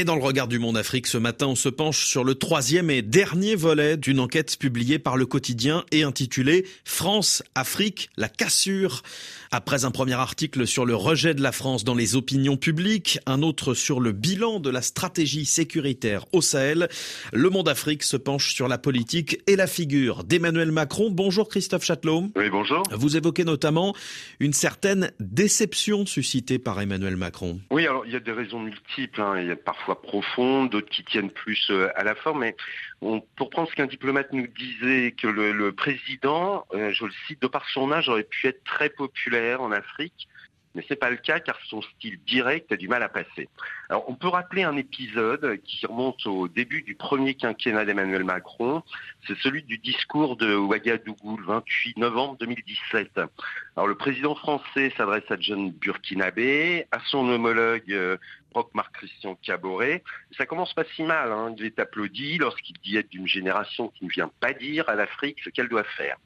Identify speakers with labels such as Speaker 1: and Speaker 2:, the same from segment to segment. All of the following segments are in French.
Speaker 1: Et dans le regard du monde Afrique, ce matin, on se penche sur le troisième et dernier volet d'une enquête publiée par le quotidien et intitulée France-Afrique, la cassure. Après un premier article sur le rejet de la France dans les opinions publiques, un autre sur le bilan de la stratégie sécuritaire au Sahel, le monde Afrique se penche sur la politique et la figure d'Emmanuel Macron. Bonjour Christophe Châtelot.
Speaker 2: Oui, bonjour.
Speaker 1: Vous évoquez notamment une certaine déception suscitée par Emmanuel Macron.
Speaker 2: Oui, alors il y a des raisons multiples. Hein. Il y a parfois profondes, d'autres qui tiennent plus euh, à la forme. Mais pour prendre ce qu'un diplomate nous disait, que le, président, euh, je le cite, de par son âge, aurait pu être très populaire en Afrique. Mais c'est pas le cas car son style direct a du mal à passer. Alors on peut rappeler un épisode qui remonte au début du premier quinquennat d'Emmanuel Macron. C'est celui du discours de Ouagadougou le 28 novembre 2017. Alors le président français s'adresse à John Burkinabé, à son homologue euh, Marc Christian Caboret. Ça commence pas si mal. Hein. Il est applaudi lorsqu'il dit être d'une génération qui ne vient pas dire à l'Afrique ce qu'elle doit faire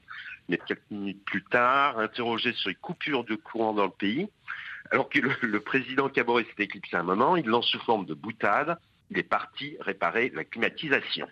Speaker 2: mais quelques minutes plus tard, interrogé sur les coupures de courant dans le pays, alors que le, président Caboret s'est éclipsé un moment, il lance sous forme de boutade, il est parti réparer la climatisation.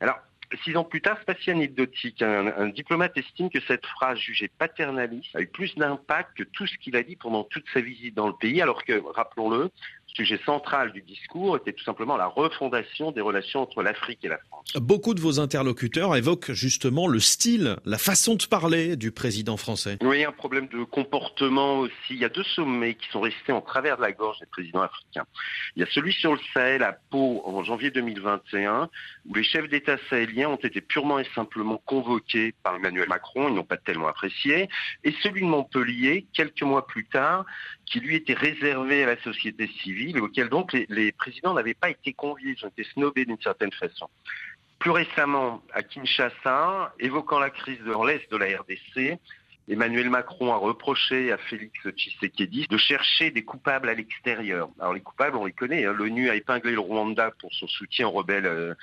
Speaker 2: Alors, Six ans plus tard, c'est pas si anecdotique. Un, diplomate estime que cette phrase jugée paternaliste a eu plus d'impact que tout ce qu'il a dit pendant toute sa visite dans le pays, alors que, rappelons-le, sujet central du discours était tout simplement la refondation des relations entre l'Afrique et la France.
Speaker 1: Beaucoup de vos interlocuteurs évoquent justement le style, la façon de parler du président français.
Speaker 2: Oui, un problème de comportement aussi. Il y a deux sommets qui sont restés en travers de la gorge des présidents africains. Il y a celui sur le Sahel à Pau en janvier 2021, où les chefs d'État sahéliens ont été purement et simplement convoqués par Emmanuel Macron, ils n'ont pas tellement apprécié, et celui de Montpellier, quelques mois plus tard, qui lui était réservé à la société civile et auquel donc les, présidents n'avaient pas été conviés, ils ont été snobés d'une certaine façon. Plus récemment, à Kinshasa, évoquant la crise dans l'Est de la RDC, Emmanuel Macron a reproché à Félix Tshisekedi de chercher des coupables à l'extérieur. Alors les coupables, on les connaît. Hein. L'ONU a épinglé le Rwanda pour son soutien aux rebelles, euh,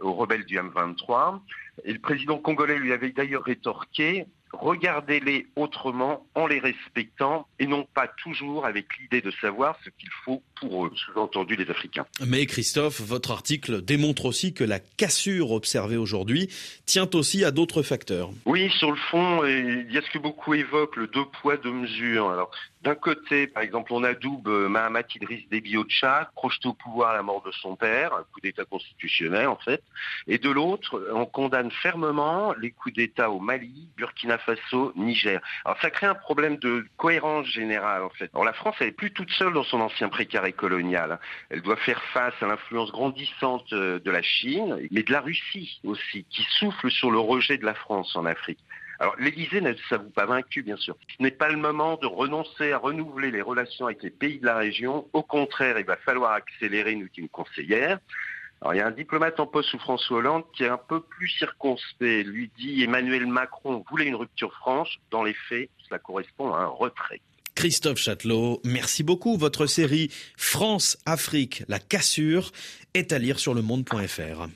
Speaker 2: aux rebelles du M23. Et le président congolais lui avait d'ailleurs rétorqué regardez-les autrement en les respectant et non pas toujours avec l'idée de savoir ce qu'il faut pour eux, sous-entendu les Africains.
Speaker 1: Mais Christophe, votre article démontre aussi que la cassure observée aujourd'hui tient aussi à d'autres facteurs.
Speaker 2: Oui, sur le fond, il y a ce que beaucoup évoquent, le deux poids, deux mesures. Alors, d'un côté, par exemple, on adoube euh, Mahamat Idriss Déby au Tchad, projeté au pouvoir à la mort de son père, un coup d'État constitutionnel en fait. Et de l'autre, on condamne fermement les coups d'État au Mali, Burkina Faso, Niger. Alors ça crée un problème de cohérence générale en fait. Alors la France, elle est plus toute seule dans son ancien précaré colonial. Elle doit faire face à l'influence grandissante euh, de la Chine, mais de la Russie aussi, qui souffle sur le rejet de la France en Afrique. Alors l'Élysée ne s'avoue pas vaincu, bien sûr. Ce n'est pas le moment de renoncer à renouveler les relations avec les pays de la région. Au contraire, il va falloir accélérer, nous dit conseillère. Il y a un diplomate en poste sous François Hollande qui est un peu plus circonspect. Lui dit Emmanuel Macron voulait une rupture franche. Dans les faits, cela correspond à un retrait.
Speaker 1: Christophe Châtelot, merci beaucoup. Votre série France-Afrique, la cassure est à lire sur le monde.fr.